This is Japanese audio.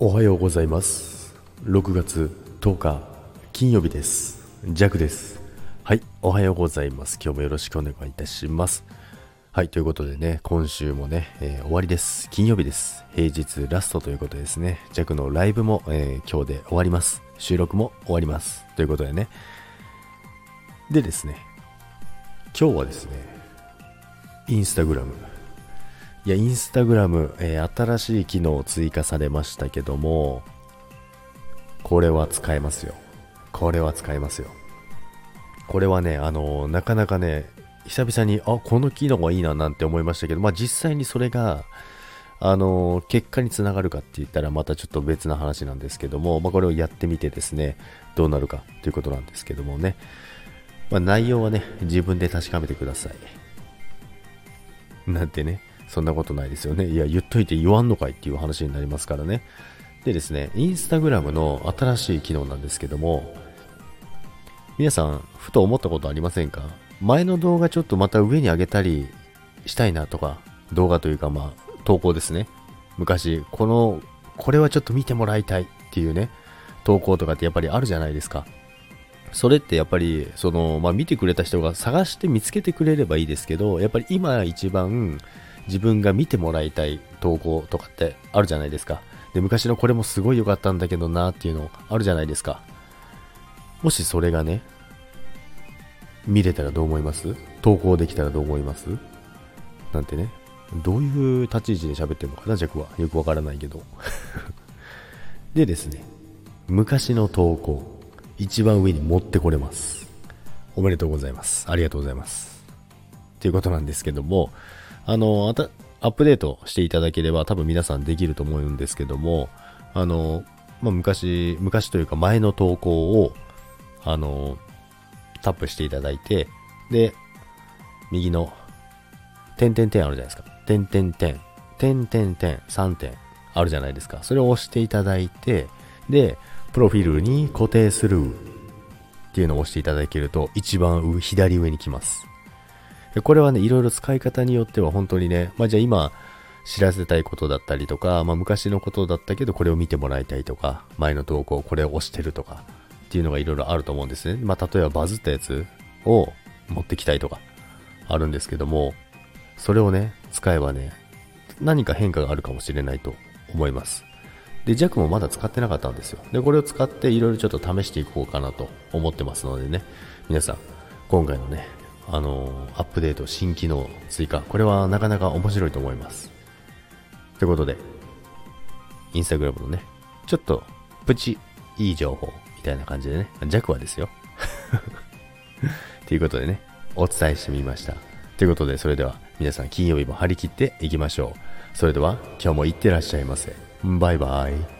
おはようございます。6月10日金曜日です。ジャクです。はいおはようございます。今日もよろしくお願いいたします。はいということでね今週もね、えー、終わりです。金曜日です。平日ラストということですね。ジャクのライブも、えー、今日で終わります。収録も終わります。ということでね。でですね今日はですねインスタグラム。いや、インスタグラム、えー、新しい機能追加されましたけども、これは使えますよ。これは使えますよ。これはね、あのー、なかなかね、久々に、あ、この機能がいいななんて思いましたけど、まあ実際にそれが、あのー、結果につながるかって言ったらまたちょっと別な話なんですけども、まあこれをやってみてですね、どうなるかということなんですけどもね、まあ内容はね、自分で確かめてください。なんてね、そんなことないですよね。いや、言っといて言わんのかいっていう話になりますからね。でですね、インスタグラムの新しい機能なんですけども、皆さん、ふと思ったことありませんか？前の動画ちょっとまた上に上げたりしたいなとか、動画というかまあ、投稿ですね。昔、この、これはちょっと見てもらいたいっていうね、投稿とかってやっぱりあるじゃないですか。それってやっぱり、その、まあ見てくれた人が探して見つけてくれればいいですけど、やっぱり今一番、自分が見てもらいたい投稿とかってあるじゃないですか。で、昔のこれもすごい良かったんだけどなっていうのあるじゃないですか。もしそれがね、見れたらどう思います？投稿できたらどう思います？なんてね。どういう立ち位置で喋ってるのかな、弱は。よくわからないけど。でですね、昔の投稿、一番上に持ってこれます。おめでとうございます。ありがとうございます。ということなんですけども、あの、アップデートしていただければ多分皆さんできると思うんですけども、あの、まあ、昔、昔というか前の投稿を、あの、タップしていただいて、で、右の、点点点あるじゃないですか。点点点、点点点、3点あるじゃないですか。それを押していただいて、で、プロフィールに固定するっていうのを押していただけると、一番左上に来ます。でこれはね、いろいろ使い方によっては本当にね、まあじゃあ今知らせたいことだったりとか、まあ昔のことだったけどこれを見てもらいたいとか、前の投稿これを押してるとかっていうのがいろいろあると思うんですね。まあ例えばバズったやつを持ってきたいとかあるんですけども、それをね、使えばね、何か変化があるかもしれないと思います。で、ジャックもまだ使ってなかったんですよ。で、これを使っていろいろちょっと試していこうかなと思ってますのでね、皆さん、今回のね、あのアップデート、新機能追加。これはなかなか面白いと思います。ということで、インスタグラムのね、ちょっとプチいい情報みたいな感じでね、弱はですよ。ということでね、お伝えしてみました。ということで、それでは皆さん金曜日も張り切っていきましょう。それでは今日もいってらっしゃいませ。バイバイ。